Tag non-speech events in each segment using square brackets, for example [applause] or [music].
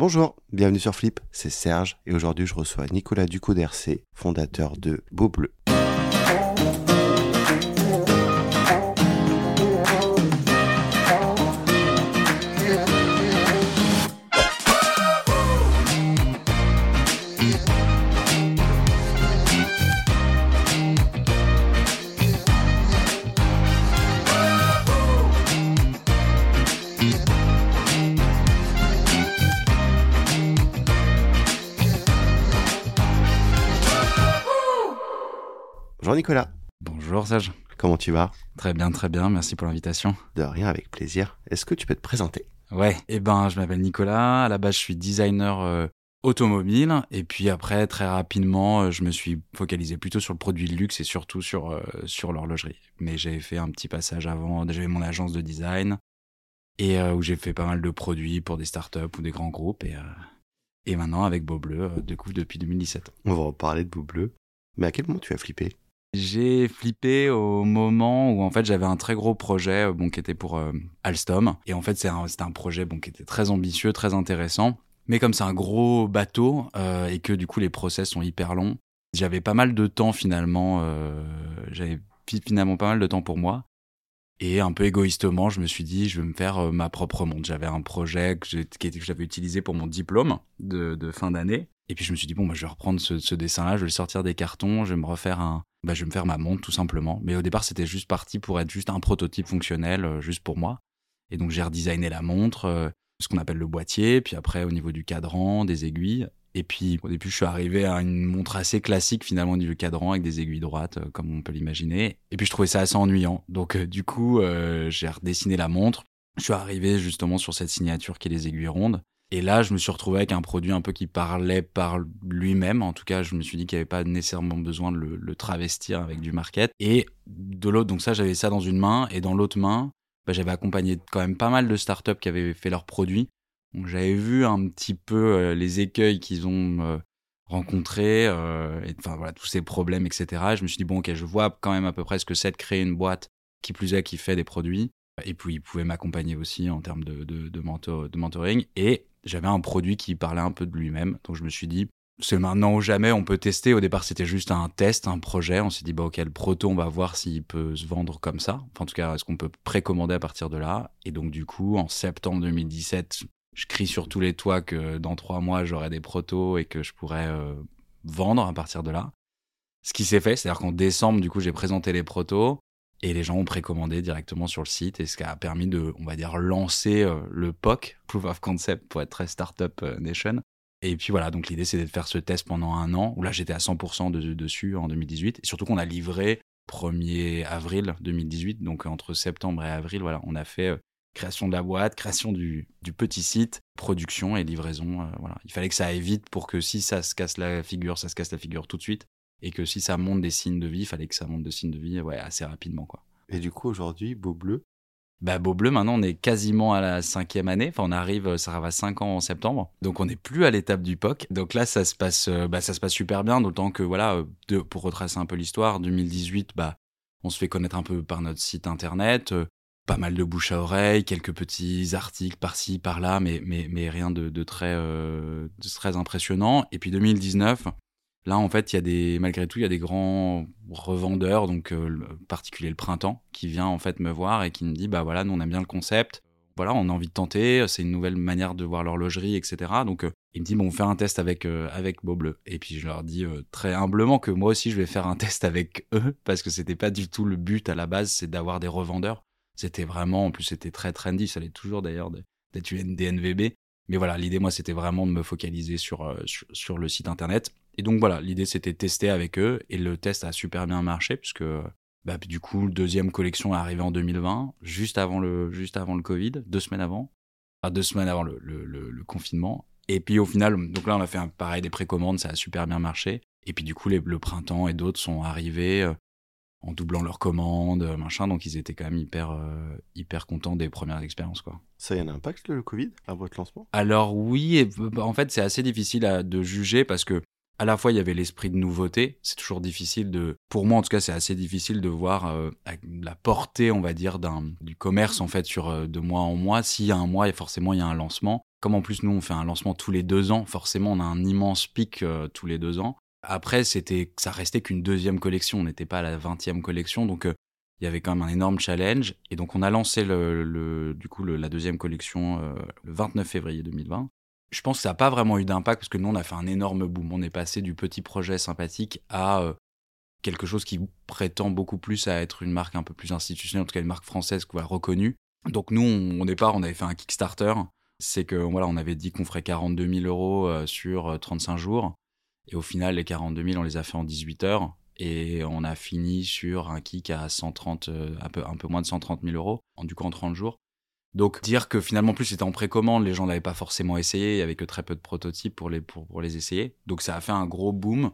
Bonjour, bienvenue sur Flip, c'est Serge et aujourd'hui je reçois Nicolas Ducot d'RC, fondateur de Beau Bleu. Nicolas, Bonjour Serge. comment tu vas? Très bien, très bien. Merci pour l'invitation. De rien, avec plaisir. Est-ce que tu peux te présenter? Ouais. Eh ben, je m'appelle Nicolas. À la base, je suis designer euh, automobile. Et puis après, très rapidement, euh, je me suis focalisé plutôt sur le produit de luxe et surtout sur, euh, sur l'horlogerie. Mais j'avais fait un petit passage avant. J'avais mon agence de design et euh, où j'ai fait pas mal de produits pour des startups ou des grands groupes. Et, et maintenant, avec Beau Bleu, du coup, depuis 2017. On va reparler de Beau Bleu. Mais à quel moment tu as flippé? J'ai flippé au moment où en fait j'avais un très gros projet euh, bon qui était pour euh, Alstom et en fait c'est un, c'était un projet bon qui était très ambitieux, très intéressant. Mais comme c'est un gros bateau euh, et que du coup les process sont hyper longs, j'avais pas mal de temps finalement. j'avais fi- finalement pas mal de temps pour moi. Et un peu égoïstement, je me suis dit, je vais me faire ma propre montre. J'avais un projet que, que j'avais utilisé pour mon diplôme de, fin d'année. Et puis je me suis dit, bon, bah, je vais reprendre ce, ce dessin-là, je vais le sortir des cartons, je vais me refaire un, bah, je vais me faire ma montre tout simplement. Mais au départ, c'était juste parti pour être juste un prototype fonctionnel, euh, juste pour moi. Et donc j'ai redesigné la montre, euh, ce qu'on appelle le boîtier, puis après au niveau du cadran, des aiguilles. Et puis au début, je suis arrivé à une montre assez classique finalement du cadran avec des aiguilles droites, euh, comme on peut l'imaginer. Et puis je trouvais ça assez ennuyant. Donc du coup, j'ai redessiné la montre. Je suis arrivé justement sur cette signature qui est les aiguilles rondes. Et là, je me suis retrouvé avec un produit un peu qui parlait par lui-même. En tout cas, je me suis dit qu'il n'y avait pas nécessairement besoin de le, travestir avec du market. Et de l'autre, donc ça, j'avais ça dans une main. Et dans l'autre main, bah, j'avais accompagné quand même pas mal de startups qui avaient fait leurs produits. J'avais vu un petit peu euh, les écueils qu'ils ont euh, rencontrés, euh, enfin voilà, tous ces problèmes, etc. Et je me suis dit, bon, ok, je vois quand même à peu près ce que c'est de créer une boîte qui plus est qui fait des produits. Et puis, ils pouvaient m'accompagner aussi en termes de, de, de, mentor- de mentoring. Et j'avais un produit qui parlait un peu de lui-même. Donc, je me suis dit, c'est maintenant ou jamais, on peut tester. Au départ, c'était juste un test, un projet. On s'est dit, bah, ok, le proto, on va voir s'il peut se vendre comme ça. Enfin, en tout cas, est-ce qu'on peut précommander à partir de là? Et donc, du coup, en septembre 2017, je crie sur tous les toits que dans trois mois, j'aurai des protos et que je pourrais euh, vendre à partir de là. Ce qui s'est fait, c'est-à-dire qu'en décembre, du coup, j'ai présenté les protos. Et les gens ont précommandé directement sur le site, et ce qui a permis de, on va dire, lancer euh, le POC, Proof of Concept, pour être très Startup euh, Nation. Et puis voilà, donc l'idée c'était de faire ce test pendant un an, où là j'étais à 100% de- dessus en 2018, et surtout qu'on a livré 1er avril 2018, donc entre septembre et avril, voilà, on a fait euh, création de la boîte, création du, petit site, production et livraison. voilà, il fallait que ça aille vite pour que si ça se casse la figure, ça se casse la figure tout de suite, et que si ça monte des signes de vie, il fallait que ça monte des signes de vie ouais, assez rapidement. quoi. Et du coup, aujourd'hui, Beau Bleu, Bah, Beau Bleu, maintenant, on est quasiment à la cinquième année. Enfin, on arrive, ça va cinq ans en septembre. Donc, on n'est plus à l'étape du POC. Donc là, ça se passe, euh, bah, ça se passe super bien. D'autant que, voilà, euh, de- pour retracer un peu l'histoire, 2018, bah, on se fait connaître un peu par notre site internet. euh, pas mal de bouche à oreille, quelques petits articles par-ci, par-là, mais, mais, mais rien de, de très, euh, de très impressionnant. Et puis 2019, là, en fait, il y a des, malgré tout, il y a des grands revendeurs, donc euh, particulier le printemps, qui vient en fait me voir et qui me dit, bah voilà, nous on aime bien le concept, voilà, on a envie de tenter, c'est une nouvelle manière de voir l'horlogerie, etc. Donc euh, il me dit, bon, on fait un test avec, euh, avec Beau Bleu. Et puis je leur dis euh, très humblement que moi aussi je vais faire un test avec eux, parce que c'était pas du tout le but à la base, c'est d'avoir des revendeurs. C'était vraiment, en plus c'était très trendy, ça l'est toujours d'ailleurs d'être une DNVB. Mais voilà, l'idée, moi, c'était vraiment de me focaliser sur, euh, sur le site internet. Et donc voilà, l'idée, c'était de tester avec eux. Et le test a super bien marché, puisque bah, du coup, la deuxième collection est arrivée en 2020, juste avant le, juste avant le Covid, deux semaines avant. Enfin, deux semaines avant le, le, le- le confinement. Et puis au final, donc là, on a fait un, pareil des précommandes, ça a super bien marché. Et puis du coup, les, le printemps et d'autres sont arrivés. euh, en doublant leurs commandes, euh, machin. Donc ils étaient quand même hyper, euh, hyper contents des premières expériences, quoi. Ça y a un impact le Covid à votre lancement? Alors oui, et, bah, en fait c'est assez difficile à- de juger parce que à la fois il y avait l'esprit de nouveauté. C'est toujours difficile de, pour moi en tout cas c'est assez difficile de voir euh, la portée, on va dire, du commerce en fait sur euh, de mois en mois. S'il y a un mois, et forcément il y a un lancement. Comme en plus nous on fait un lancement tous les deux ans, forcément on a un immense pic tous les deux ans. Après c'était, ça restait qu'une deuxième collection, on n'était pas à la vingtième collection, donc il y avait quand même un énorme challenge. Et donc on a lancé le, du coup la deuxième collection le 29 février 2020 je pense que ça n'a pas vraiment eu d'impact parce que nous, on a fait un énorme boom. On est passé du petit projet sympathique à euh, quelque chose qui prétend beaucoup plus à être une marque un peu plus institutionnelle, en tout cas une marque française quoi, reconnue. Donc nous, on, au départ, on avait fait un Kickstarter. C'est que voilà, on avait dit qu'on ferait 42 000 euros euh, sur 35 euh, jours. Et au final, les 42 000, on les a fait en 18 heures. Et on a fini sur un kick à 130, un, peu, un peu moins de 130 000 euros, en, du coup en 30 jours. Donc dire que finalement plus c'était en précommande, les gens l'avaient pas forcément essayé, il y avait que très peu de prototypes pour les, pour, les essayer. Donc ça a fait un gros boom.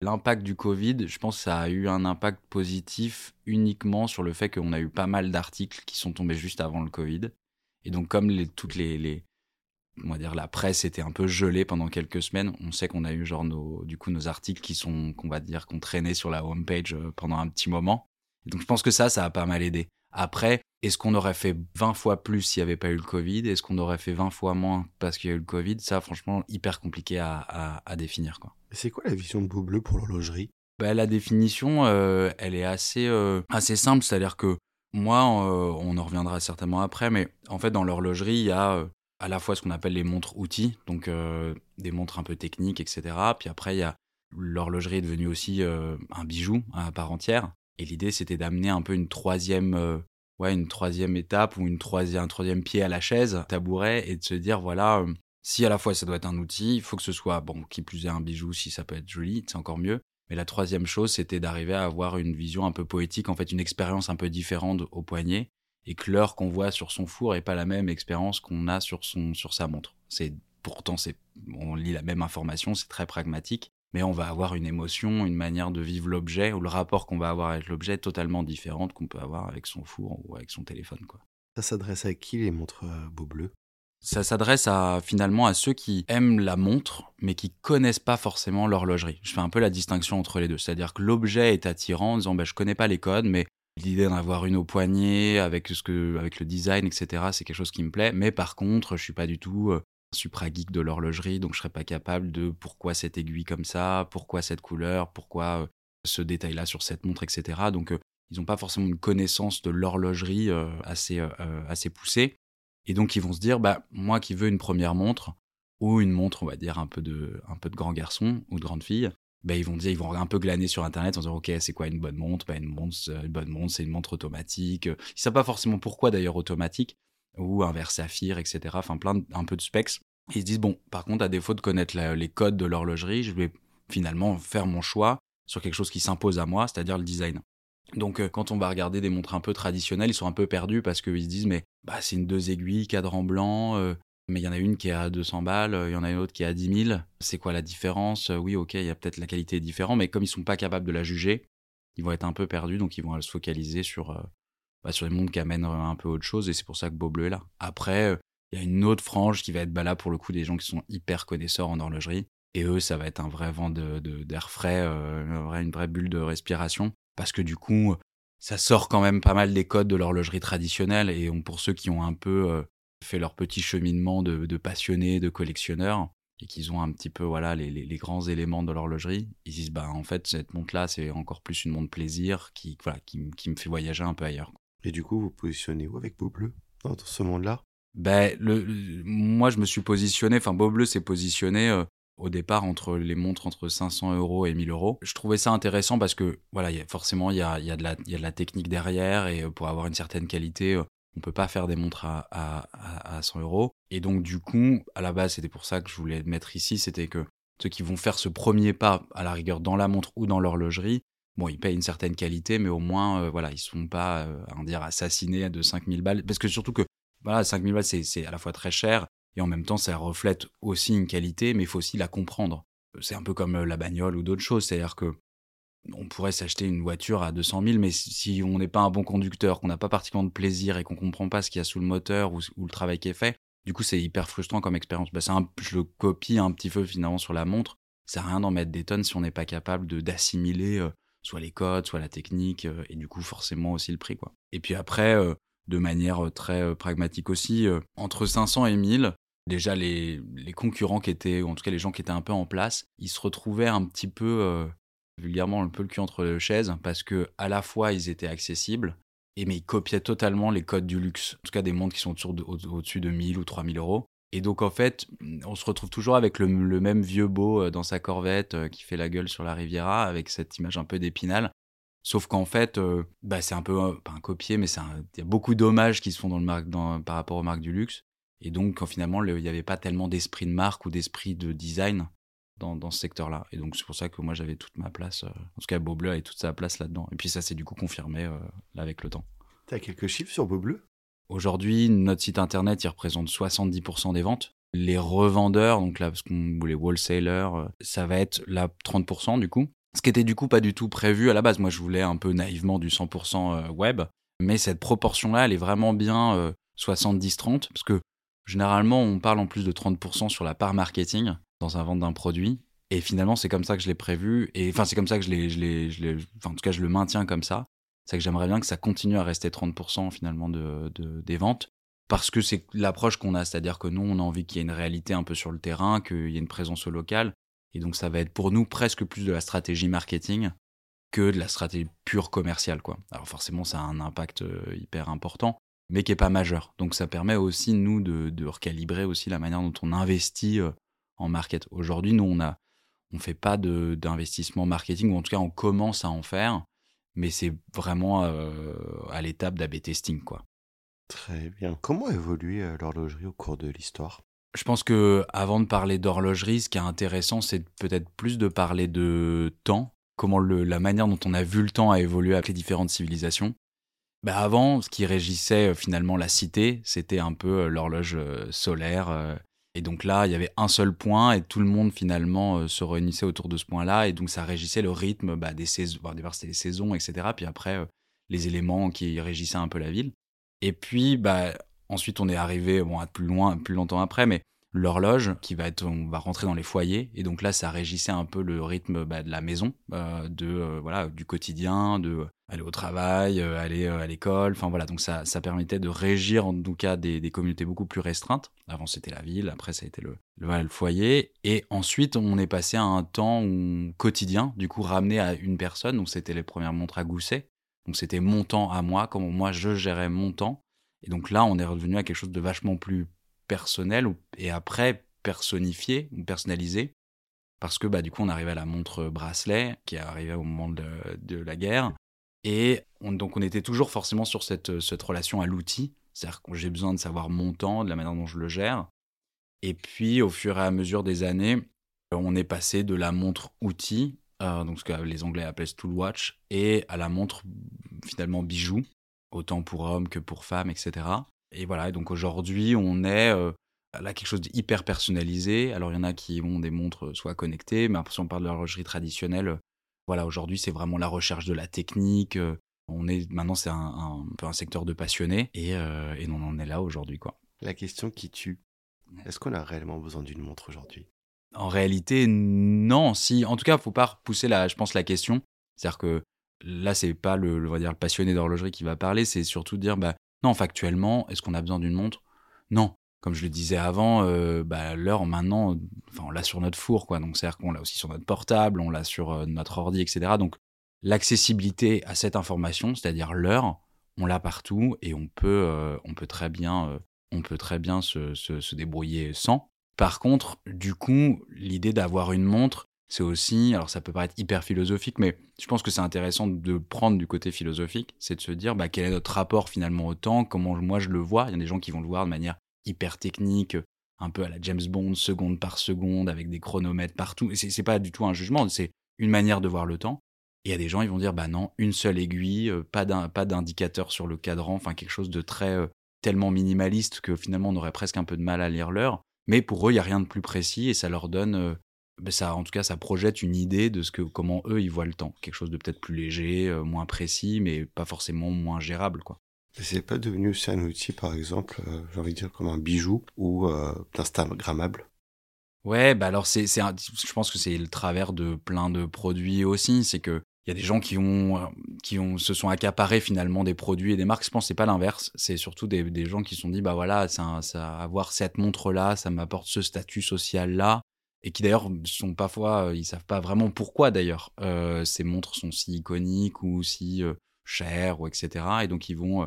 L'impact du Covid, je pense que ça a eu un impact positif uniquement sur le fait qu'on a eu pas mal d'articles qui sont tombés juste avant le Covid. Et donc comme les, toutes les, les on va dire la presse était un peu gelée pendant quelques semaines, on sait qu'on a eu genre nos, du coup nos articles qui sont qu'on va dire qu'on traînait sur la homepage euh, pendant un petit moment. donc je pense que ça, ça a pas mal aidé. Après, est-ce qu'on aurait fait 20 fois plus s'il n'y avait pas eu le Covid? Est-ce qu'on aurait fait 20 fois moins parce qu'il y a eu le Covid? Ça, franchement, hyper compliqué à, définir. Quoi. C'est quoi la vision de Beau Bleu pour l'horlogerie? Bah, La définition, euh, elle est assez, euh, assez simple. C'est-à-dire que moi, euh, on en reviendra certainement après, mais en fait, dans l'horlogerie, il y a à la fois ce qu'on appelle les montres outils, donc des montres un peu techniques, etc. Puis après, il y a l'horlogerie est devenue aussi un bijou à part entière. Et l'idée, c'était d'amener un peu une troisième, ouais, une troisième étape ou une troisième, un troisième pied à la chaise, tabouret, et de se dire, voilà, euh, si à la fois ça doit être un outil, il faut que ce soit, bon, qui plus est un bijou, si ça peut être joli, c'est encore mieux. Mais la troisième chose, c'était d'arriver à avoir une vision un peu poétique, en fait, une expérience un peu différente au poignet, et que l'heure qu'on voit sur son four n'est pas la même expérience qu'on a sur, son, sur sa montre. C'est pourtant, c'est, on lit la même information, c'est très pragmatique, mais on va avoir une émotion, une manière de vivre l'objet, ou le rapport qu'on va avoir avec l'objet totalement différente qu'on peut avoir avec son four ou avec son téléphone. Quoi. Ça s'adresse à qui les montres euh, beau bleu ça s'adresse à finalement à ceux qui aiment la montre mais qui connaissent pas forcément l'horlogerie. Je fais un peu la distinction entre les deux, c'est-à-dire que l'objet est attirant en disant bah, je connais pas les codes mais l'idée d'en avoir une au poignet avec ce que avec le design etc c'est quelque chose qui me plaît mais par contre je suis pas du tout euh, supra geek de l'horlogerie, donc je serais pas capable de pourquoi cette aiguille comme ça, pourquoi cette couleur, pourquoi euh, ce détail-là sur cette montre, etc. Donc euh, ils n'ont pas forcément une connaissance de l'horlogerie euh, assez, assez poussée. Et donc ils vont se dire, bah moi qui veux une première montre, ou une montre, on va dire, un peu de, un peu de grand garçon ou de grande fille, bah, ils vont dire, ils vont un peu glaner sur internet en disant ok c'est quoi une bonne montre? Bah, une montre une bonne montre c'est une montre automatique ils savent pas forcément pourquoi d'ailleurs automatique ou un verre saphir, etc. Enfin, plein un peu de specs. ils se disent, bon, par contre, à défaut de connaître les codes de l'horlogerie, je vais finalement faire mon choix sur quelque chose qui s'impose à moi, c'est-à-dire le design. Donc, euh, quand on va regarder des montres un peu traditionnelles, ils sont un peu perdus parce qu'ils se disent, mais bah, c'est une deux aiguilles, cadran blanc, euh, mais il y en a une qui est à 200 balles, il y en a une autre qui est à 10 000. C'est quoi la différence? Oui, ok, il y a peut-être la qualité différente, mais comme ils sont pas capables de la juger, ils vont être un peu perdus, donc ils vont se focaliser sur, euh, bah, sur les montres qui amènent un peu autre chose, et c'est pour ça que Beau Bleu est là. Après, euh, il y a une autre frange qui va être bah, là pour le coup des gens qui sont hyper connaisseurs en horlogerie, et eux, ça va être un vrai vent d'air de, frais, euh, une vraie bulle de respiration, parce que du coup, ça sort quand même pas mal des codes de l'horlogerie traditionnelle, et pour ceux qui ont un peu euh, fait leur petit cheminement de, de passionnés, de collectionneurs, et qu'ils ont un petit peu voilà les, les, grands éléments de l'horlogerie, ils disent bah en fait cette montre là c'est encore plus une montre plaisir qui voilà qui, qui me fait voyager un peu ailleurs. Et du coup, vous positionnez où avec Beau Bleu dans ce monde-là? Ben, le, moi, je me suis positionné, enfin, Beau Bleu s'est positionné euh, au départ entre les montres entre 500 euros et 1000 euros. Je trouvais ça intéressant parce que, voilà, forcément, il y a, y, a de la, y a de la technique derrière et euh, pour avoir une certaine qualité, euh, on peut pas faire des montres à, à, à 100 euros. Et donc, du coup, à la base, c'était pour ça que je voulais mettre ici, c'était que ceux qui vont faire ce premier pas, à la rigueur, dans la montre ou dans l'horlogerie, bon, ils payent une certaine qualité, mais au moins, euh, voilà, ils sont pas, euh, à dire, assassinés de 5000 balles. Parce que surtout que, voilà, 5000 balles, c'est à la fois très cher, et en même temps, ça reflète aussi une qualité, mais il faut aussi la comprendre. C'est un peu comme euh, la bagnole ou d'autres choses, c'est-à-dire que on pourrait s'acheter une voiture à 200 000, mais si on n'est pas un bon conducteur, qu'on n'a pas particulièrement de plaisir et qu'on comprend pas ce qu'il y a sous le moteur ou, le travail qui est fait, du coup, c'est hyper frustrant comme expérience. Bah, je le copie un petit peu finalement sur la montre. Ça sert à rien d'en mettre des tonnes si on n'est pas capable d'assimiler soit les codes, soit la technique, euh, et du coup forcément aussi le prix. quoi. Et puis après, euh, de manière euh, très pragmatique aussi, entre 500 et 1000, déjà les, les, concurrents qui étaient, ou en tout cas les gens qui étaient un peu en place, ils se retrouvaient un petit peu, vulgairement, un peu le cul entre les chaises, parce que à la fois ils étaient accessibles, et mais ils copiaient totalement les codes du luxe, en tout cas des montres qui sont au-dessus de 1000 ou 3000 euros. Et donc en fait, on se retrouve toujours avec le, même vieux beau euh, dans sa corvette euh, qui fait la gueule sur la Riviera, avec cette image un peu d'épinal. Sauf qu'en fait, bah, c'est un peu, pas un copier, mais il y a beaucoup d'hommages qui se font dans le dans, par rapport aux marques du luxe. Et donc, finalement, il n'y avait pas tellement d'esprit de marque ou d'esprit de design dans, ce secteur-là. Et donc, c'est pour ça que moi, j'avais toute ma place. Euh, en tout cas, Beaubleu avait toute sa place là-dedans. Et puis, ça s'est du coup confirmé euh, avec le temps. Tu as quelques chiffres sur Beaubleu? Aujourd'hui, notre site internet, il représente 70% des ventes. Les revendeurs, donc là, parce qu'on les wholesalers, euh, ça va être là 30% du coup. Ce qui était du coup pas du tout prévu à la base. Moi, je voulais un peu naïvement du 100% web. Mais cette proportion-là, elle est vraiment bien 70-30. Parce que Généralement, on parle en plus de 30% sur la part marketing dans un vente d'un produit. Et finalement, c'est comme ça que je l'ai prévu. Et enfin, c'est comme ça que je l'ai, en tout cas, je le maintiens comme ça. C'est que j'aimerais bien que ça continue à rester 30% finalement de, de, des ventes. Parce que c'est l'approche qu'on a. C'est-à-dire que nous, on a envie qu'il y ait une réalité un peu sur le terrain, qu'il y ait une présence au local. Et donc, ça va être pour nous presque plus de la stratégie marketing que de la stratégie pure commerciale, quoi. Alors, forcément, ça a un impact euh, hyper important mais qui est pas majeur. Donc ça permet aussi nous de, recalibrer aussi la manière dont on investit euh, en market. Aujourd'hui, nous on a on fait pas d'investissement marketing ou en tout cas on commence à en faire, mais c'est vraiment euh, à l'étape d'AB testing quoi. Très bien. Comment évolue euh, l'horlogerie au cours de l'histoire? Je pense que avant de parler d'horlogerie, ce qui est intéressant, c'est peut-être plus de parler de temps, comment le, la manière dont on a vu le temps a évolué avec les différentes civilisations. Bah avant, ce qui régissait euh, finalement la cité, c'était un peu l'horloge solaire. Et donc là, il y avait un seul point et tout le monde finalement se réunissait autour de ce point-là. Et donc ça régissait le rythme bah, des saisons. C'était les saisons, etc. Puis après, les éléments qui régissaient un peu la ville. Et puis, bah, ensuite, on est arrivé bon, plus loin, plus longtemps après, mais l'horloge qui va être on va rentrer dans les foyers et donc là ça régissait un peu le rythme bah, de la maison de voilà du quotidien de aller au travail, euh, aller euh, à l'école. Enfin voilà, donc ça, ça permettait de régir en tout cas des, des communautés beaucoup plus restreintes. Avant c'était la ville, après ça a été le, le, foyer. Et ensuite on est passé à un temps quotidien, du coup ramené à une personne. Donc c'était les premières montres à gousset. Donc c'était mon temps à moi, comment moi je gérais mon temps. Et donc là on est revenu à quelque chose de vachement plus personnel et après personnifié ou personnalisé. Parce que bah, du coup, on arrivait à la montre bracelet qui est arrivée au moment de, de la guerre. Et donc on était toujours forcément sur cette, cette relation à l'outil, c'est-à-dire que j'ai besoin de savoir mon temps, de la manière dont je le gère. Et puis au fur et à mesure des années, on est passé de la montre outil, euh, donc ce que les Anglais appellent tool watch, et à la montre finalement bijou, autant pour hommes que pour femmes, etc. Et voilà, donc aujourd'hui on est euh, là quelque chose d'hyper personnalisé. Alors il y en a qui ont des montres soit connectées, mais si on parle de l'horlogerie traditionnelle, voilà, aujourd'hui, c'est vraiment la recherche de la technique. Euh, on est maintenant, c'est un, peu un secteur de passionnés et, euh, et on en est là aujourd'hui, quoi. La question qui tue. Est-ce qu'on a réellement besoin d'une montre aujourd'hui? En réalité, non. Si, en tout cas, faut pas repousser la, je pense, la question. C'est-à-dire que là, c'est pas le, va dire, le passionné d'horlogerie qui va parler, c'est surtout dire, bah, non, factuellement, est-ce qu'on a besoin d'une montre? Non comme je le disais avant, euh, bah, l'heure maintenant, enfin, on l'a sur notre four, quoi. Donc, c'est-à-dire qu'on l'a aussi sur notre portable, on l'a sur euh, notre ordi, etc. Donc, l'accessibilité à cette information, c'est-à-dire l'heure, on l'a partout et on peut, euh, on peut très bien, on peut très bien se, se, se, débrouiller sans. Par contre, du coup, l'idée d'avoir une montre, c'est aussi, alors ça peut paraître hyper philosophique, mais je pense que c'est intéressant de prendre du côté philosophique, c'est de se dire bah, quel est notre rapport finalement au temps, comment moi je le vois. Il y a des gens qui vont le voir de manière hyper technique, un peu à la James Bond, seconde par seconde, avec des chronomètres partout. Et c'est pas du tout un jugement, c'est une manière de voir le temps. Et il y a des gens, ils vont dire, bah non, une seule aiguille, euh, pas d'indicateur sur le cadran, enfin quelque chose de très euh, tellement minimaliste que finalement on aurait presque un peu de mal à lire l'heure. Mais pour eux, il y a rien de plus précis et ça leur donne, euh, bah, ça, en tout cas, ça projette une idée de ce que comment eux ils voient le temps, quelque chose de peut-être plus léger, moins précis, mais pas forcément moins gérable, quoi. C'est pas devenu aussi un outil, par exemple, euh, j'ai envie de dire comme un bijou ou euh, Instagrammable Ouais, bah alors c'est, je pense que c'est le travers de plein de produits aussi, c'est que il y a des gens qui ont, qui ont, se sont accaparés finalement des produits et des marques. Je pense que c'est pas l'inverse. C'est surtout des, des, gens qui se sont dit, bah voilà, ça, ça, avoir cette montre-là, ça m'apporte ce statut social-là. Et qui d'ailleurs sont parfois, ils savent pas vraiment pourquoi d'ailleurs euh, ces montres sont si iconiques ou si euh, chères ou etc. Et donc ils vont euh,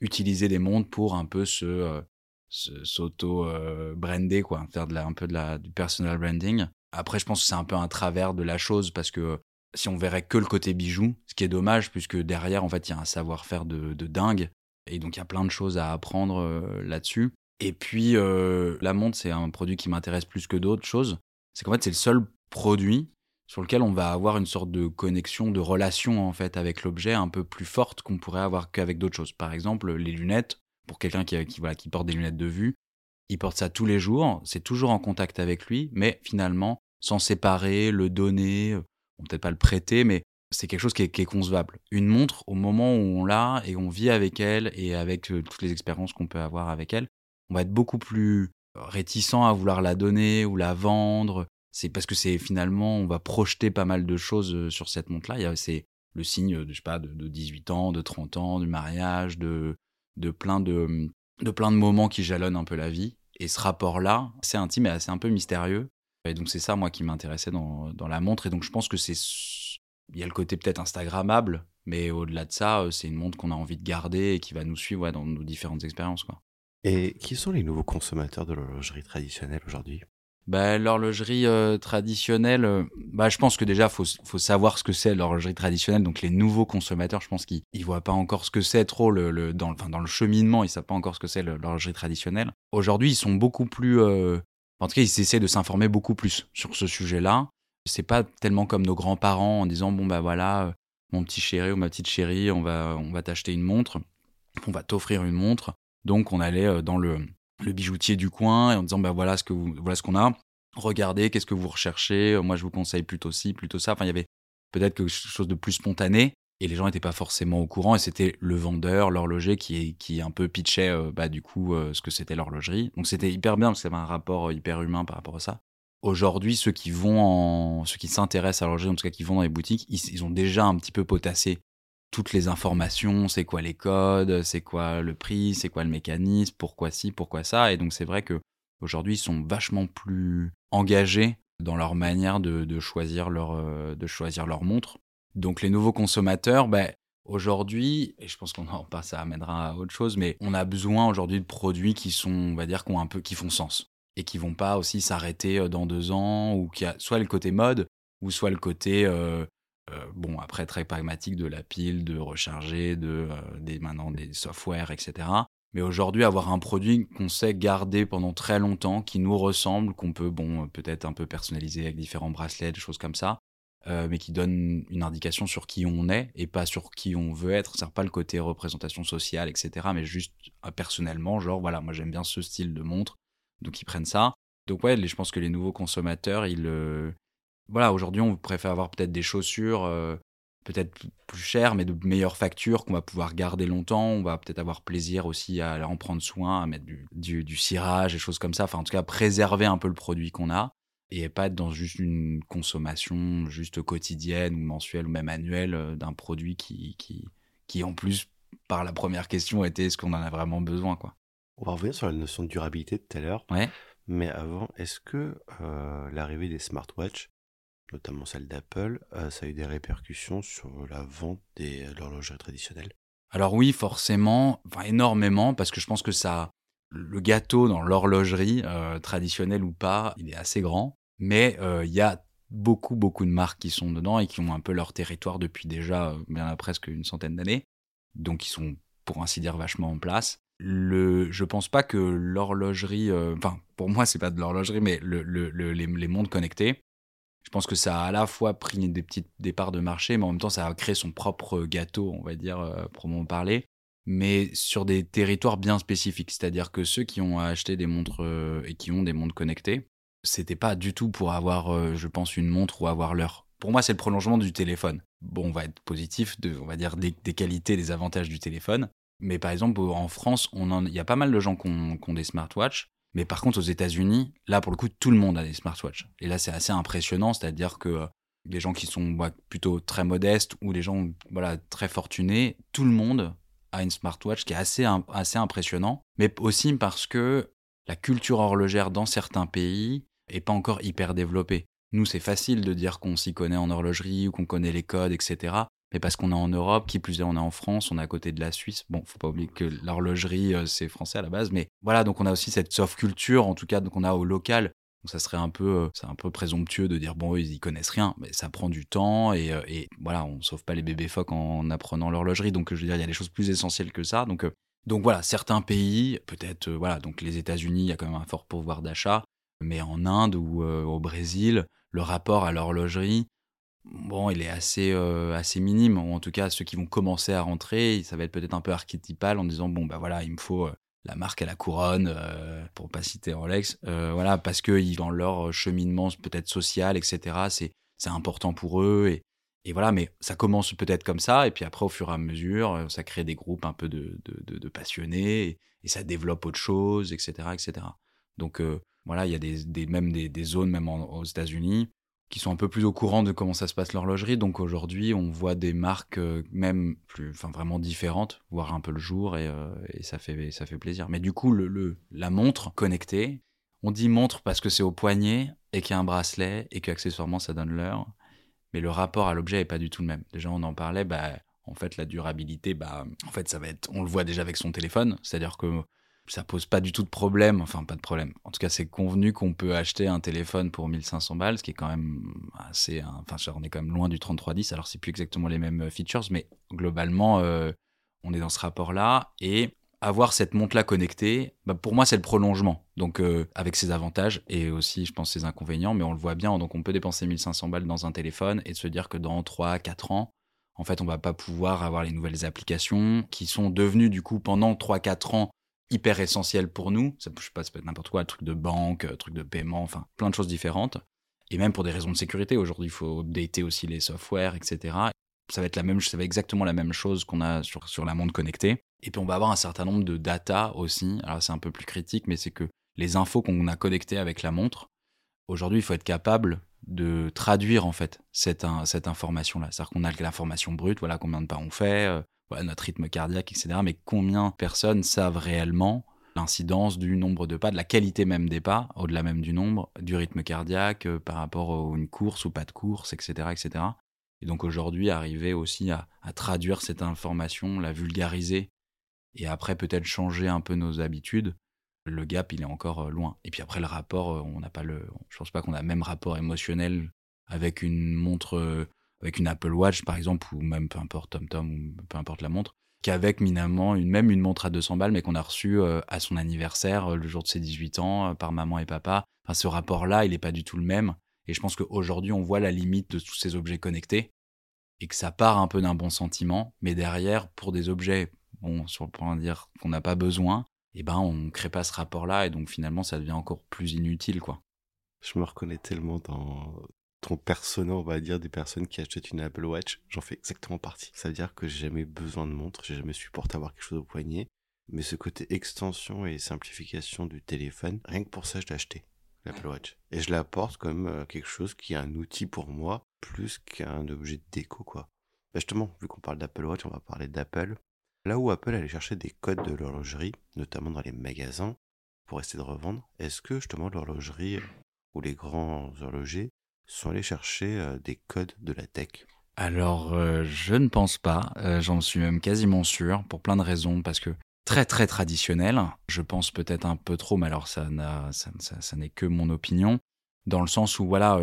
utiliser des montres pour un peu se, s'auto-brander, quoi, faire de un peu de la, du personal branding. Après, je pense que c'est un peu un travers de la chose parce que si on verrait que le côté bijou, ce qui est dommage puisque derrière, en fait, il y a un savoir-faire de, dingue. Et donc, il y a plein de choses à apprendre euh, là-dessus. Et puis, euh, la montre, c'est un produit qui m'intéresse plus que d'autres choses. C'est qu'en fait, c'est le seul produit sur lequel on va avoir une sorte de connexion, de relation, en fait, avec l'objet un peu plus forte qu'on pourrait avoir qu'avec d'autres choses. Par exemple, les lunettes, pour quelqu'un qui, qui, voilà, qui porte des lunettes de vue, il porte ça tous les jours, c'est toujours en contact avec lui, mais finalement, sans séparer, le donner, peut-être pas le prêter, mais c'est quelque chose qui est, concevable. Une montre, au moment où on l'a et on vit avec elle et avec euh, toutes les expériences qu'on peut avoir avec elle, on va être beaucoup plus réticent à vouloir la donner ou la vendre. C'est parce que c'est finalement, on va projeter pas mal de choses euh, sur cette montre-là. C'est le signe, de, je sais pas, de, 18 ans, de 30 ans, du mariage, de, plein de, de plein de moments qui jalonnent un peu la vie. Et ce rapport-là, c'est intime et assez un peu mystérieux. Et donc c'est ça, moi, qui m'intéressait dans, dans, la montre. Et donc je pense que c'est... Il y a le côté peut-être Instagrammable, mais au-delà de ça, euh, c'est une montre qu'on a envie de garder et qui va nous suivre dans nos différentes expériences. Et qui sont les nouveaux consommateurs de l'horlogerie traditionnelle aujourd'hui? Bah, L'horlogerie euh, traditionnelle, euh, bah, je pense que déjà, il faut, faut, savoir ce que c'est l'horlogerie traditionnelle. Donc les nouveaux consommateurs, je pense qu'ils ne voient pas encore ce que c'est trop le, le, dans, enfin, dans le cheminement, ils ne savent pas encore ce que c'est l'horlogerie traditionnelle. Aujourd'hui, ils sont beaucoup plus en tout cas, ils essaient de s'informer beaucoup plus sur ce sujet-là. C'est pas tellement comme nos grands-parents en disant bon bah voilà, euh, mon petit chéri ou ma petite chérie, on va on va t'acheter une montre, on va t'offrir une montre. Donc on allait euh, dans le, le bijoutier du coin et en disant bah voilà ce que voilà ce qu'on a. Regardez, qu'est-ce que vous recherchez Moi, je vous conseille plutôt ci, plutôt ça. Enfin, il y avait peut-être quelque chose de plus spontané et les gens n'étaient pas forcément au courant et c'était le vendeur, l'horloger qui, qui un peu pitchait euh, bah, du coup euh, ce que c'était l'horlogerie. Donc c'était hyper bien parce que c'était un rapport euh, hyper humain par rapport à ça. Aujourd'hui, ceux qui vont en, ceux qui s'intéressent à l'horlogerie, en tout cas qui vont dans les boutiques, ils, ont déjà un petit peu potassé toutes les informations, c'est quoi les codes, c'est quoi le prix, c'est quoi le mécanisme, pourquoi ci, pourquoi ça. Et donc c'est vrai que aujourd'hui ils sont vachement plus engagés dans leur manière de, choisir leur de choisir leur montre donc les nouveaux consommateurs, ben, aujourd'hui, et je pense qu'on en passe, ça amènera à autre chose, mais on a besoin aujourd'hui de produits qui sont, on va dire, qui un peu, qui font sens et qui vont pas aussi s'arrêter euh, dans deux ans ou qui a soit le côté mode ou soit le côté euh, euh, bon après très pragmatique de la pile, de recharger, de des maintenant des softwares, etc. Mais aujourd'hui, avoir un produit qu'on sait garder pendant très longtemps, qui nous ressemble, qu'on peut bon peut-être un peu personnaliser avec différents bracelets, des choses comme ça, euh, mais qui donne une indication sur qui on est et pas sur qui on veut être. C'est pas le côté représentation sociale, etc., mais juste euh, personnellement, genre voilà, moi j'aime bien ce style de montre, donc ils prennent ça. Donc ouais, je pense que les nouveaux consommateurs, ils, euh, voilà, aujourd'hui on préfère avoir peut-être des chaussures peut-être plus chères, mais de meilleures factures qu'on va pouvoir garder longtemps. On va peut-être avoir plaisir aussi à en prendre soin, à mettre du, du, du cirage et choses comme ça. Enfin, en tout cas, préserver un peu le produit qu'on a et pas être dans juste une consommation juste quotidienne ou mensuelle ou même annuelle euh, d'un produit qui, qui, qui, en plus, par la première question, était est-ce qu'on en a vraiment besoin quoi. On va revenir sur la notion de durabilité tout à l'heure. Ouais. Mais avant, est-ce que euh, l'arrivée des smartwatches, notamment celle d'Apple, euh, ça a eu des répercussions sur la vente des l'horlogerie traditionnelle Alors oui, forcément, énormément, parce que je pense que ça, le gâteau dans l'horlogerie, traditionnelle ou pas, il est assez grand. Mais euh, il y a beaucoup, beaucoup de marques qui sont dedans et qui ont un peu leur territoire depuis déjà euh, bien presque une centaine d'années. Donc, ils sont, pour ainsi dire, vachement en place. Le, je pense pas que l'horlogerie, euh, enfin, pour moi, c'est pas de l'horlogerie, mais le, le, les, les, mondes connectés, je pense que ça a à la fois pris des petites départs de marché, mais en même temps, ça a créé son propre gâteau, on va dire, euh, pour parler, mais sur des territoires bien spécifiques. C'est-à-dire que ceux qui ont acheté des montres et qui ont des montres connectées, c'était pas du tout pour avoir, euh, je pense, une montre ou avoir l'heure. Pour moi, c'est le prolongement du téléphone. Bon, on va être positif, on va dire des, qualités, des avantages du téléphone. Mais par exemple, en France, il y a pas mal de gens qui ont, des smartwatches. Mais par contre, aux États-Unis, là, pour le coup, tout le monde a des smartwatches. Et là, c'est assez impressionnant, c'est-à-dire que des gens qui sont bah, plutôt très modestes ou des gens voilà très fortunés, tout le monde a une smartwatch qui est assez assez impressionnant, mais aussi parce que la culture horlogère dans certains pays est pas encore hyper développée. Nous, c'est facile de dire qu'on s'y connaît en horlogerie ou qu'on connaît les codes, etc. Mais parce qu'on est en Europe, qui plus est, on est en France, on est à côté de la Suisse. Bon, faut pas oublier que l'horlogerie, euh, c'est français à la base. Mais voilà, donc on a aussi cette soft culture, en tout cas, qu'on a au local. Donc ça serait un peu, euh, c'est un peu présomptueux de dire bon, ils y connaissent rien, mais ça prend du temps et, euh, voilà, on sauve pas les bébés phoques en apprenant l'horlogerie. Donc je veux dire, il y a des choses plus essentielles que ça. Donc donc voilà, certains pays, peut-être voilà, donc les États-Unis, il y a quand même un fort pouvoir d'achat, mais en Inde ou au Brésil, le rapport à l'horlogerie, bon, il est assez, euh, assez minime. En tout cas, ceux qui vont commencer à rentrer, ça va être peut-être un peu archétypal en disant bon, bah voilà, il me faut euh, la marque à la couronne, euh, pour pas citer Rolex, voilà, parce que dans leur cheminement peut-être social, etc., c'est, c'est important pour eux. Et, et voilà, mais ça commence peut-être comme ça, et puis après, au fur et à mesure, ça crée des groupes un peu de, de, passionnés, et, ça développe autre chose, etc., etc. Donc voilà, il y a des, des même des, zones, même aux États-Unis, qui sont un peu plus au courant de comment ça se passe l'horlogerie. Donc aujourd'hui, on voit des marques euh, même plus, enfin vraiment différentes, voir un peu le jour et, euh, et, ça fait ça fait plaisir. Mais du coup, le, le, la montre connectée, on dit montre parce que c'est au poignet et qu'il y a un bracelet et qu'accessoirement ça donne l'heure. Mais le rapport à l'objet est pas du tout le même. Déjà, on en parlait, bah en fait la durabilité, bah en fait ça va être, on le voit déjà avec son téléphone, c'est-à-dire que ça pose pas du tout de problème. Enfin, pas de problème. En tout cas, c'est convenu qu'on peut acheter un téléphone pour 1500 balles, ce qui est quand même assez. Enfin, on est quand même loin du 3310. Alors, c'est plus exactement les mêmes features, mais globalement, euh, on est dans ce rapport-là. Et avoir cette montre-là connectée, bah, pour moi, c'est le prolongement. Donc, euh, avec ses avantages et aussi, je pense, ses inconvénients, mais on le voit bien. Donc, on peut dépenser 1500 balles dans un téléphone et se dire que dans 3, 4 ans, en fait, on va pas pouvoir avoir les nouvelles applications qui sont devenues, du coup, pendant 3-4 ans, hyper essentiel pour nous. Ça, je sais pas, ça peut être n'importe quoi, truc de banque, euh, truc de paiement, enfin plein de choses différentes. Et même pour des raisons de sécurité, aujourd'hui il faut updater aussi les softwares, etc. Ça va être la même, ça va exactement la même chose qu'on a sur, sur la montre connectée. Et puis on va avoir un certain nombre de data aussi. Alors c'est un peu plus critique, mais c'est que les infos qu'on a connectées avec la montre, aujourd'hui il faut être capable de traduire en fait cette, cette information-là. C'est-à-dire qu'on a l'information brute, voilà combien de pas on fait, notre rythme cardiaque, etc. Mais combien de personnes savent réellement l'incidence du nombre de pas, de la qualité même des pas, au-delà même du nombre, du rythme cardiaque euh, par rapport à une course ou pas de course, etc. etc. Et donc aujourd'hui, arriver aussi à, traduire cette information, la vulgariser, et après peut-être changer un peu nos habitudes, le gap, il est encore euh, loin. Et puis après, le rapport, euh, on n'a pas le... Je pense pas qu'on a le même rapport émotionnel avec une montre avec une Apple Watch par exemple, ou même peu importe TomTom, ou peu importe la montre, qu'avec finalement une, même une montre à 200 balles, mais qu'on a reçue euh, à son anniversaire, euh, le jour de ses 18 ans, euh, par maman et papa. Enfin, ce rapport-là, il n'est pas du tout le même. Et je pense qu'aujourd'hui, on voit la limite de tous ces objets connectés et que ça part un peu d'un bon sentiment, mais derrière, pour des objets, bon, sur le point de dire qu'on n'a pas besoin, eh ben, on crée pas ce rapport-là et donc finalement, ça devient encore plus inutile, quoi. Je me reconnais tellement dans, ton persona, on va dire, des personnes qui achètent une Apple Watch, j'en fais exactement partie. Ça veut dire que j'ai jamais besoin de montre, j'ai jamais supporté avoir quelque chose au poignet. Mais ce côté extension et simplification du téléphone, rien que pour ça, je l'ai acheté, l'Apple Watch. Et je l'apporte comme euh, quelque chose qui est un outil pour moi, plus qu'un objet de déco, quoi. Bah justement, vu qu'on parle d'Apple Watch, on va parler d'Apple. Là où Apple allait chercher des codes de l'horlogerie, notamment dans les magasins, pour essayer de revendre, est-ce que justement l'horlogerie ou les grands horlogers sont allés chercher euh, des codes de la tech Alors, euh, je ne pense pas. Euh, j'en suis même quasiment sûr, pour plein de raisons, parce que très très traditionnel, je pense peut-être un peu trop, mais alors ça, ça, ça, n'est que mon opinion, dans le sens où, voilà,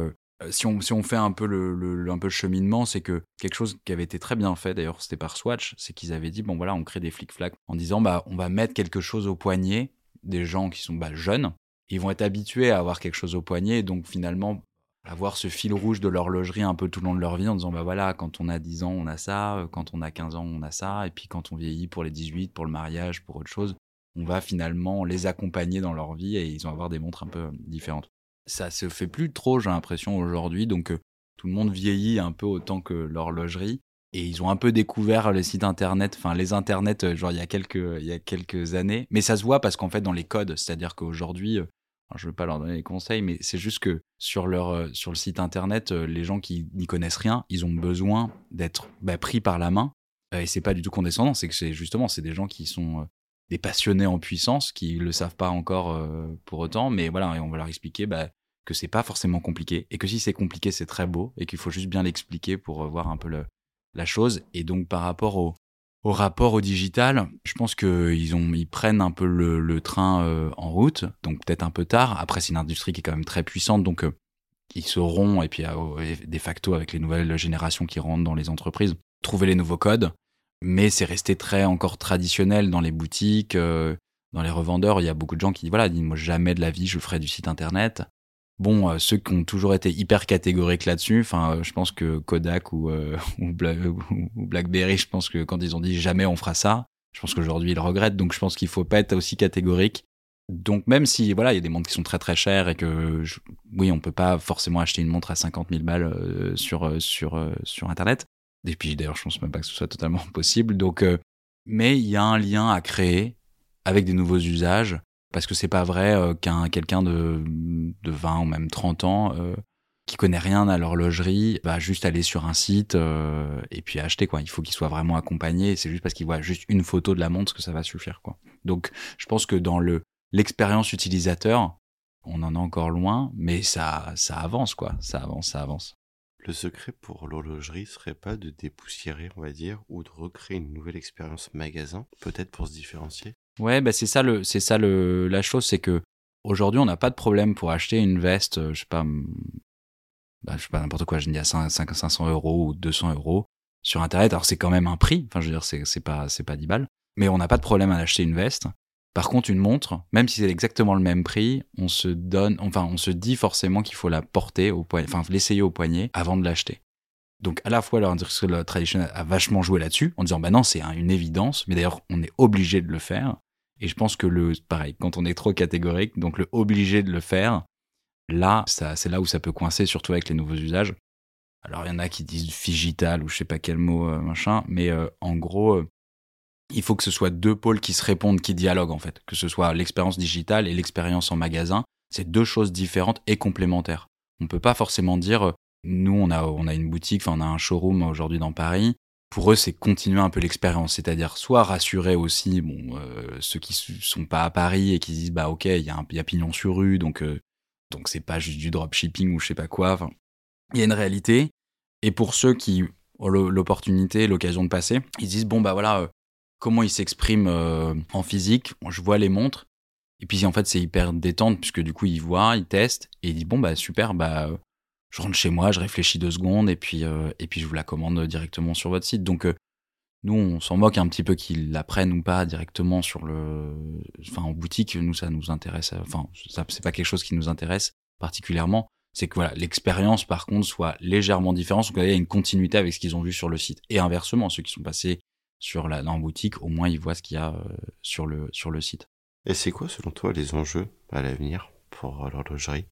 si, on, fait un peu le, un peu le cheminement, c'est que quelque chose qui avait été très bien fait, d'ailleurs c'était par Swatch, c'est qu'ils avaient dit, bon voilà, on crée des flic-flacs en disant, bah on va mettre quelque chose au poignet des gens qui sont bah, jeunes, ils vont être habitués à avoir quelque chose au poignet, donc finalement, avoir ce fil rouge de l'horlogerie un peu tout le long de leur vie en disant bah voilà quand on a 10 ans on a ça euh, quand on a 15 ans on a ça et puis quand on vieillit pour les 18 pour le mariage pour autre chose on va finalement les accompagner dans leur vie et ils vont avoir des montres un peu différentes ça se fait plus trop j'ai l'impression aujourd'hui donc euh, tout le monde vieillit un peu autant que l'horlogerie et ils ont un peu découvert les sites internet, enfin les internets, euh, genre il y a quelques, il y a quelques années. Mais ça se voit parce qu'en fait dans les codes, c'est-à-dire qu'aujourd'hui, je ne veux pas leur donner des conseils, mais c'est juste que sur, leur, euh, sur le site internet, euh, les gens qui n'y connaissent rien, ils ont besoin d'être bah, pris par la main. Euh, et c'est pas du tout condescendant, c'est que c'est justement, c'est des gens qui sont des passionnés en puissance, qui le savent pas encore pour autant, mais voilà, et on va leur expliquer bah, que c'est pas forcément compliqué, et que si c'est compliqué, c'est très beau, et qu'il faut juste bien l'expliquer pour voir un peu le, la chose. Et donc par rapport au, au rapport au digital, je pense qu'ils ils prennent un peu le, train euh, en route, donc peut-être un peu tard. Après, c'est une industrie qui est quand même très puissante, donc euh, ils sauront, et puis euh, de facto avec les nouvelles générations qui rentrent dans les entreprises, trouver les nouveaux codes. Mais c'est resté très encore traditionnel dans les boutiques, dans les revendeurs. Il y a beaucoup de gens qui disent voilà, moi jamais de la vie je ferai du site internet. Bon, euh, ceux qui ont toujours été hyper catégoriques là-dessus, enfin, euh, je pense que Kodak ou, euh, [laughs] ou, BlackBerry, je pense que quand ils ont dit jamais on fera ça, je pense qu'aujourd'hui ils regrettent. Donc je pense qu'il faut pas être aussi catégorique. Donc même si voilà, il y a des montres qui sont très très chères et que oui, on peut pas forcément acheter une montre à 50 000 balles sur sur sur internet. Et puis d'ailleurs, je pense même pas que ce soit totalement [laughs] possible. Donc, mais il y a un lien à créer avec des nouveaux usages parce que c'est pas vrai euh, qu'un quelqu'un de, de 20 ou même 30 ans euh, qui connaît rien à l'horlogerie va juste aller sur un site euh, et puis acheter quoi. Il faut qu'il soit vraiment accompagné. C'est juste parce qu'il voit juste une photo de la montre que ça va suffire quoi. Donc je pense que dans le l'expérience utilisateur, on en est encore loin, mais ça ça avance quoi. Ça avance, ça avance. Le secret pour l'horlogerie serait pas de dépoussiérer, on va dire, ou de recréer une nouvelle expérience magasin, peut-être pour se différencier? Ouais, bah c'est ça le, c'est ça le, la chose, c'est que aujourd'hui on n'a pas de problème pour acheter une veste, euh, je sais pas, bah, je sais pas n'importe quoi, je dis à 500 euros ou 200 euros sur internet. Alors c'est quand même un prix, enfin je veux dire c'est, c'est pas, c'est pas 10 balles, mais on n'a pas de problème à acheter une veste. Par contre, une montre, même si c'est exactement le même prix, on se donne, enfin, on se dit forcément qu'il faut la porter au poignet, enfin, l'essayer au poignet avant de l'acheter. Donc à la fois l'industrie traditionnelle a vachement joué là-dessus en disant bah non c'est une évidence, mais d'ailleurs on est obligé de le faire. Et je pense que le, pareil, quand on est trop catégorique, donc le obligé de le faire, là, c'est là où ça peut coincer, surtout avec les nouveaux usages. Alors, il y en a qui disent figital ou je sais pas quel mot, euh, machin, mais euh, en gros, euh, il faut que ce soit deux pôles qui se répondent, qui dialoguent, en fait. Que ce soit l'expérience digitale et l'expérience en magasin. C'est deux choses différentes et complémentaires. On peut pas forcément dire, nous, on a, on a une boutique, enfin, on a un showroom aujourd'hui dans Paris pour eux, c'est continuer un peu l'expérience, c'est-à-dire soit rassurer aussi euh, ceux qui sont pas à Paris et qui disent bah ok, il y, a a pignon sur rue, donc euh, donc c'est pas juste du dropshipping ou je sais pas quoi. il y a une réalité. Et pour ceux qui ont l'opportunité, l'occasion de passer, ils disent bon bah voilà, euh, comment ils s'expriment en physique. je vois les montres. Et puis en fait c'est hyper détente puisque du coup ils voient, ils testent et ils disent bon bah super, bah je rentre chez moi, je réfléchis deux secondes et puis, euh, et puis je vous la commande directement sur votre site. Donc, euh, nous, on s'en moque un petit peu qu'ils la prennent ou pas directement sur le, enfin, en boutique. Nous, ça nous intéresse. Enfin, ça, c'est pas quelque chose qui nous intéresse particulièrement. C'est que voilà, l'expérience, par contre, soit légèrement différente. Donc, il y a une continuité avec ce qu'ils ont vu sur le site. Et inversement, ceux qui sont passés sur la, en boutique, au moins, ils voient ce qu'il y a euh, sur le, sur le site. Et c'est quoi, selon toi, les enjeux à l'avenir pour l'horlogerie?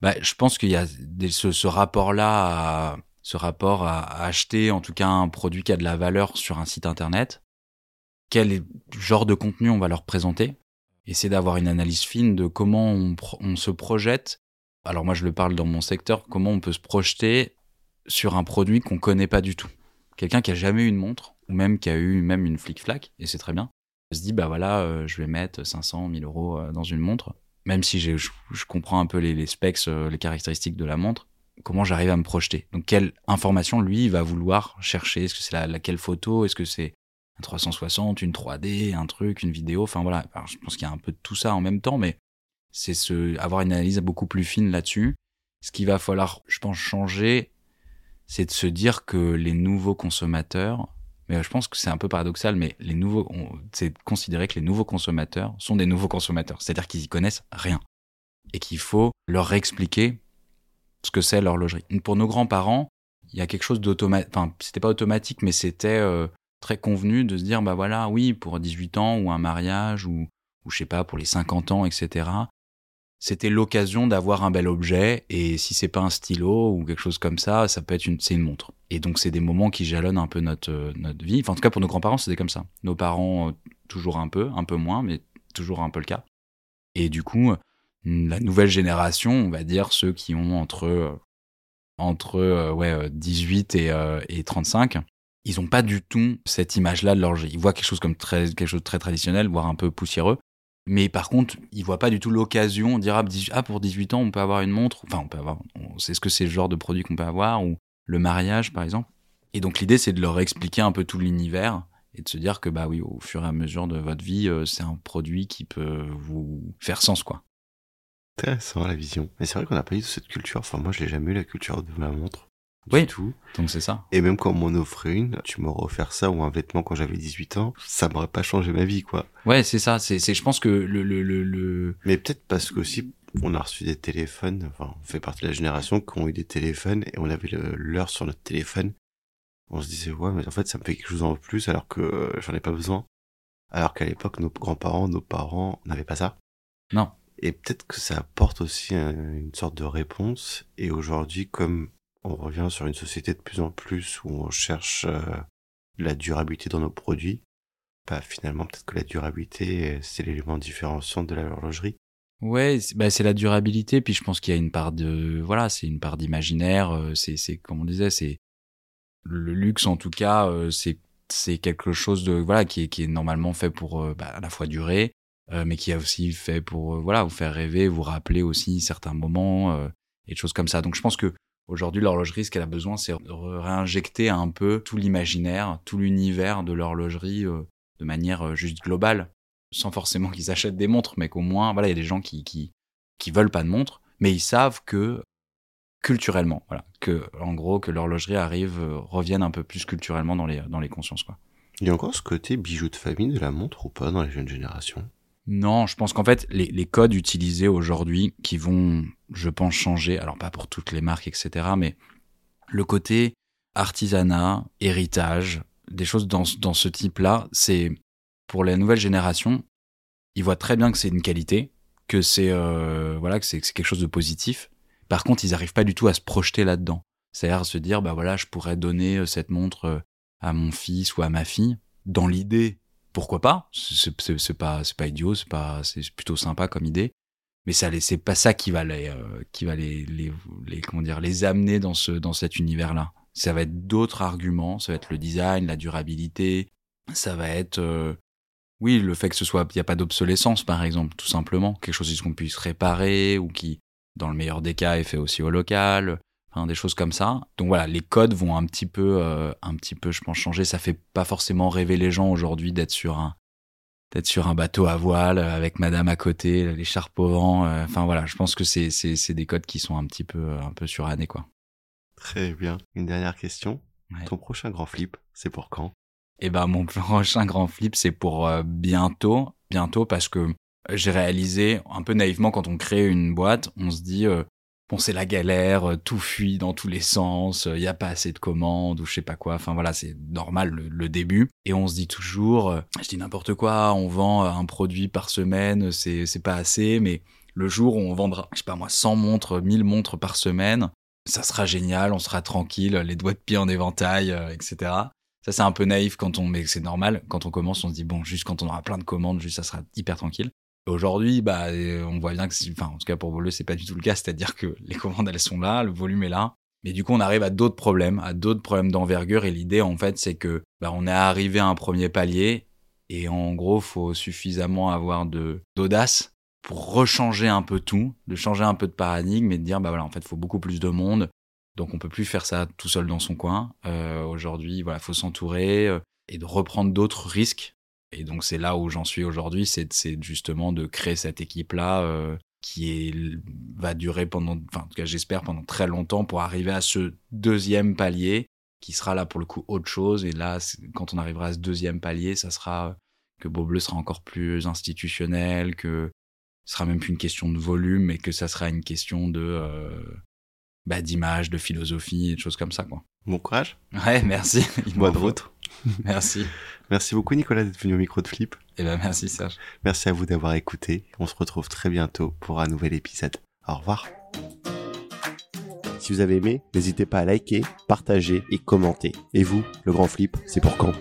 Bah, je pense qu'il y a ce, rapport-là, ce rapport à, acheter en tout cas un produit qui a de la valeur sur un site internet. Quel genre de contenu on va leur présenter? Essayer d'avoir une analyse fine de comment on, on se projette. Alors moi, je le parle dans mon secteur. Comment on peut se projeter sur un produit qu'on connaît pas du tout Quelqu'un qui a jamais eu une montre ou même qui a eu même une flic-flac et c'est très bien. Se dit bah voilà, euh, je vais mettre 500, 1000 euros euh, dans une montre même si je, comprends un peu les, specs, euh, les caractéristiques de la montre, comment j'arrive à me projeter? Donc, quelle information, lui, va vouloir chercher? Est-ce que c'est la, laquelle photo? Est-ce que c'est un 360, une 3D, un truc, une vidéo? Enfin, voilà. je pense qu'il y a un peu de tout ça en même temps, mais c'est ce, avoir une analyse beaucoup plus fine là-dessus. Ce qu'il va falloir, je pense, changer, c'est de se dire que les nouveaux consommateurs mais euh, je pense que c'est un peu paradoxal, mais les nouveaux, c'est considérer que les nouveaux consommateurs sont des nouveaux consommateurs, c'est-à-dire qu'ils y connaissent rien et qu'il faut leur expliquer ce que c'est l'horlogerie. Pour nos grands-parents, il y a quelque chose d'automatique, enfin, c'était pas automatique, mais c'était euh, très convenu de se dire, bah voilà, oui, pour 18 ans ou un mariage ou, ou je sais pas, pour les 50 ans, etc c'était l'occasion d'avoir un bel objet et si c'est pas un stylo ou quelque chose comme ça, ça peut être une c'est une montre. Et donc c'est des moments qui jalonnent un peu notre euh, vie. Enfin en tout cas pour nos grands-parents, c'était comme ça. Nos parents euh, toujours un peu, un peu moins mais toujours un peu le cas. Et du coup, la nouvelle génération, on va dire ceux qui ont entre entre ouais 18 et, et 35, ils ont pas du tout cette image-là de l'horlogerie. Ils voient quelque chose comme très quelque chose de très traditionnel, voire un peu poussiéreux. Mais par contre, ils voient pas du tout l'occasion dire ah, pour 18 ans on peut avoir une montre. Enfin on peut avoir. C'est ce que c'est le genre de produit qu'on peut avoir ou le mariage par exemple. Et donc l'idée c'est de leur expliquer un peu tout l'univers et de se dire que bah oui au fur et à mesure de votre vie c'est un produit qui peut vous faire sens quoi intéressant la vision. Mais c'est vrai qu'on n'a pas eu cette culture. Enfin, moi, je l'ai jamais eu la culture de ma montre. Oui. tout. Donc c'est ça. Et même quand on m'en offrait une, tu m'aurais offert ça ou un vêtement quand j'avais 18 ans, ça m'aurait pas changé ma vie, quoi. Ouais, c'est ça. C'est, c'est, je pense que le, le, le, le... Mais peut-être parce qu'aussi, on a reçu des téléphones, enfin, on fait partie de la génération qui ont eu des téléphones et on avait l'heure sur notre téléphone. On se disait, ouais, mais en fait, ça me fait quelque chose en plus alors que euh, j'en ai pas besoin. Alors qu'à l'époque, nos grands-parents, nos parents n'avaient pas ça. Non. Et peut-être que ça apporte aussi une sorte de réponse. Et aujourd'hui, comme on revient sur une société de plus en plus où on cherche euh, la durabilité dans nos produits, bah finalement peut-être que la durabilité c'est l'élément différenciant de la horlogerie. Ouais, bah c'est la durabilité. Puis je pense qu'il y a une part de voilà, c'est une part d'imaginaire. Euh, c'est comme on disait, c'est le luxe en tout cas. Euh, c'est c'est quelque chose de voilà qui est qui est normalement fait pour bah, à la fois durer, mais qui a aussi fait pour voilà vous faire rêver, vous rappeler aussi certains moments et des choses comme ça. Donc je pense que aujourd'hui l'horlogerie, ce qu'elle a besoin, c'est réinjecter un peu tout l'imaginaire, tout l'univers de l'horlogerie de manière juste globale, sans forcément qu'ils achètent des montres, mais qu'au moins voilà il y a des gens qui qui qui veulent pas de montres, mais ils savent que culturellement, voilà, que en gros que l'horlogerie arrive revienne un peu plus culturellement dans les dans les consciences quoi. Il y a encore ce côté bijou de famille de la montre ou pas dans les jeunes générations? Non, je pense qu'en fait, les, codes utilisés aujourd'hui qui vont, je pense, changer, alors pas pour toutes les marques, etc., mais le côté artisanat, héritage, des choses dans, dans ce type-là, c'est pour la nouvelle génération, ils voient très bien que c'est une qualité, que c'est euh, voilà, que c'est quelque chose de positif. Par contre, ils n'arrivent pas du tout à se projeter là-dedans. C'est-à-dire se dire, bah voilà, je pourrais donner euh, cette montre euh, à mon fils ou à ma fille. Dans l'idée, pourquoi pas C'est pas pas idiot, c'est pas c'est plutôt sympa comme idée. Mais ça c'est pas ça qui va les euh, dire les amener dans ce dans cet univers là. Ça va être d'autres arguments, ça va être le design, la durabilité, ça va être euh, oui, le fait que ce soit il y a pas d'obsolescence par exemple, tout simplement, quelque chose qu'on puisse réparer ou qui dans le meilleur des cas est fait aussi au local des choses comme ça. Donc voilà, les codes vont un petit peu, euh, un petit peu, je pense, changer. Ça fait pas forcément rêver les gens aujourd'hui d'être sur un, d'être sur un bateau à voile euh, avec Madame à côté, l'écharpe au vent. Euh, enfin voilà, je pense que c'est, c'est, c'est des codes qui sont un petit peu, un peu surannés quoi. Très bien. Une dernière question. Ton prochain grand flip, c'est pour quand? Eh ben mon [laughs] prochain grand flip, c'est pour bientôt, bientôt parce que j'ai réalisé un peu naïvement quand on crée une boîte, on se dit bon c'est la galère, euh, tout fuit dans tous les sens, il euh, y a pas assez de commandes ou je sais pas quoi. Enfin voilà, c'est normal le, début. Et on se dit toujours, euh, je dis n'importe quoi, on vend un produit par semaine, c'est pas assez, mais le jour où on vendra, je sais pas moi, 100 montres, 1000 montres par semaine, ça sera génial, on sera tranquille, les doigts de pied en éventail, etc. Ça c'est un peu naïf quand on, mais c'est normal. Quand on commence, on se dit bon, juste quand on aura plein de commandes, juste ça sera hyper tranquille. Aujourd'hui, bah, euh, on voit bien que, enfin, en tout cas pour Voleux, c'est pas du tout le cas, c'est-à-dire que [laughs] les commandes elles sont là, le volume est là, mais du coup on arrive à d'autres problèmes, à d'autres problèmes d'envergure, et l'idée en fait c'est que, bah, on est arrivé à un premier palier, et en gros faut suffisamment avoir de d'audace pour rechanger un peu tout, de changer un peu de paradigme et de dire bah voilà en fait faut beaucoup plus de monde, donc on peut plus faire ça tout seul dans son coin. Euh, Aujourd'hui, voilà, faut s'entourer euh, et de reprendre d'autres risques et donc c'est là où j'en suis aujourd'hui, c'est justement de créer cette équipe-là euh, qui est, va durer pendant, enfin en tout cas j'espère pendant très longtemps pour arriver à ce deuxième palier qui sera là pour le coup autre chose. Et là, quand on arrivera à ce deuxième palier, ça sera que Beau Bleu sera encore plus institutionnel, que ce sera même plus une question de volume, mais que ça sera une question de euh, bah, d'image, de philosophie et de choses comme ça quoi. Bon courage. Ouais, merci. Bonne route. [laughs] merci. Merci beaucoup Nicolas d'être venu au micro de Flip. Eh ben merci Serge. Merci à vous d'avoir écouté. On se retrouve très bientôt pour un nouvel épisode. Au revoir. Si vous avez aimé, n'hésitez pas à liker, partager et commenter. Et vous, le grand flip, c'est pour quand?